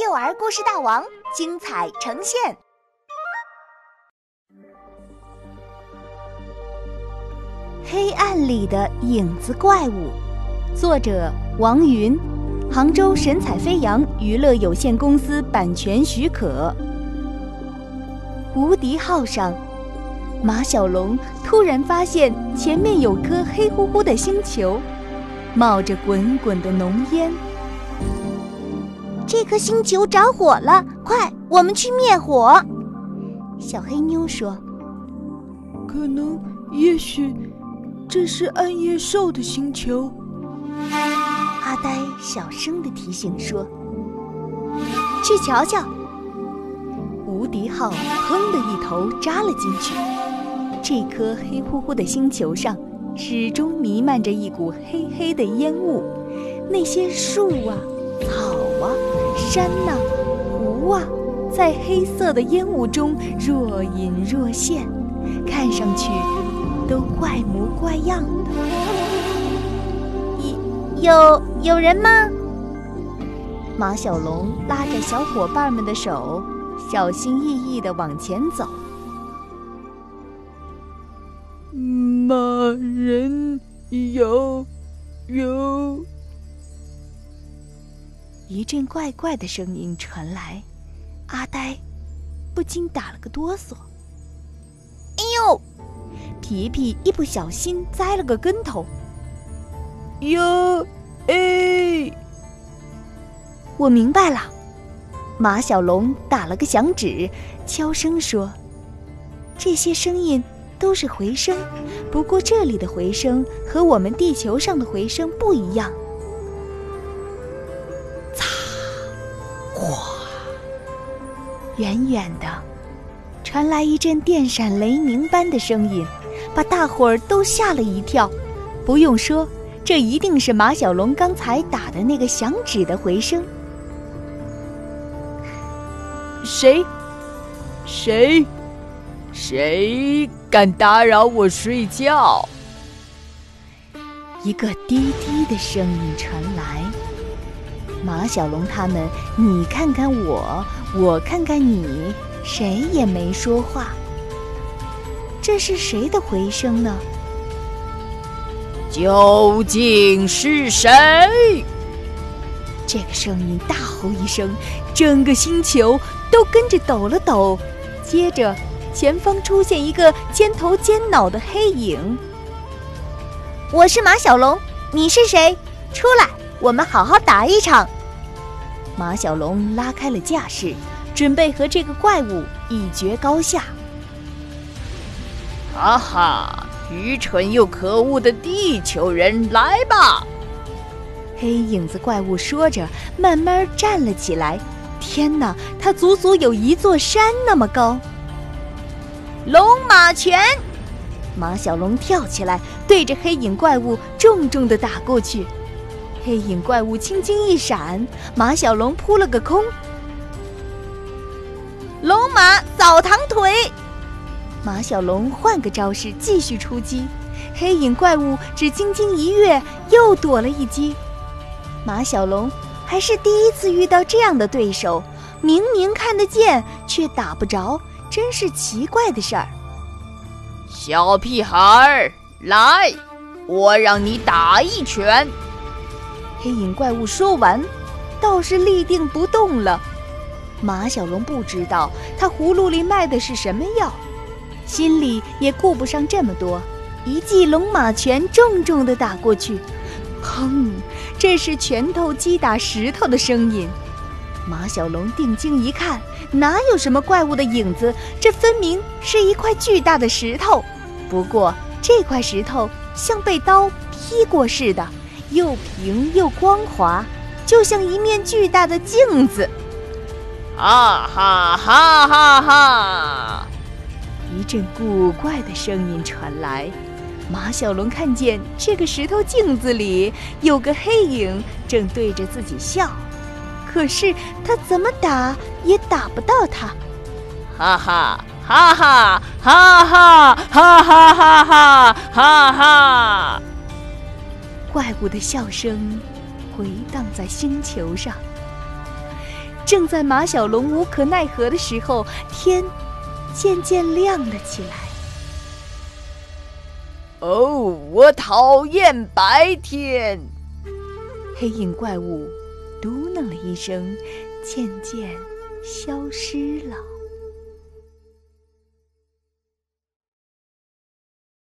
幼儿故事大王精彩呈现。黑暗里的影子怪物，作者王云，杭州神采飞扬娱乐有限公司版权许可。无敌号上，马小龙突然发现前面有颗黑乎乎的星球，冒着滚滚的浓烟。这颗星球着火了，快，我们去灭火！小黑妞说：“可能，也许。”这是暗夜兽的星球，阿呆小声的提醒说：“去瞧瞧。”无敌号砰的一头扎了进去。这颗黑乎乎的星球上，始终弥漫着一股黑黑的烟雾。那些树啊、草啊、山呐、湖啊，在黑色的烟雾中若隐若现，看上去。都怪模怪样的，有有有人吗？马小龙拉着小伙伴们的手，小心翼翼的往前走。马人有有，一阵怪怪的声音传来，阿呆不禁打了个哆嗦。哎呦！皮皮一不小心栽了个跟头。哟，哎！我明白了。马小龙打了个响指，悄声说：“这些声音都是回声，不过这里的回声和我们地球上的回声不一样。”远远的传来一阵电闪雷鸣般的声音。把大伙儿都吓了一跳，不用说，这一定是马小龙刚才打的那个响指的回声。谁？谁？谁敢打扰我睡觉？一个低低的声音传来。马小龙他们，你看看我，我看看你，谁也没说话。这是谁的回声呢？究竟是谁？这个声音大吼一声，整个星球都跟着抖了抖。接着，前方出现一个尖头尖脑的黑影。我是马小龙，你是谁？出来，我们好好打一场。马小龙拉开了架势，准备和这个怪物一决高下。哈哈！愚蠢又可恶的地球人，来吧！黑影子怪物说着，慢慢站了起来。天哪，它足足有一座山那么高！龙马拳！马小龙跳起来，对着黑影怪物重重的打过去。黑影怪物轻轻一闪，马小龙扑了个空。龙马扫堂腿！马小龙换个招式继续出击，黑影怪物只轻轻一跃，又躲了一击。马小龙还是第一次遇到这样的对手，明明看得见，却打不着，真是奇怪的事儿。小屁孩儿，来，我让你打一拳。黑影怪物说完，倒是立定不动了。马小龙不知道他葫芦里卖的是什么药。心里也顾不上这么多，一记龙马拳重重的打过去，砰！这是拳头击打石头的声音。马小龙定睛一看，哪有什么怪物的影子？这分明是一块巨大的石头。不过这块石头像被刀劈过似的，又平又光滑，就像一面巨大的镜子。哈哈哈哈哈！一阵古怪的声音传来，马小龙看见这个石头镜子里有个黑影正对着自己笑，可是他怎么打也打不到他。哈哈哈哈哈哈哈哈哈哈哈哈！怪物的笑声回荡在星球上。正在马小龙无可奈何的时候，天渐渐亮了起来。哦，我讨厌白天！黑影怪物嘟囔了一声，渐渐消失了。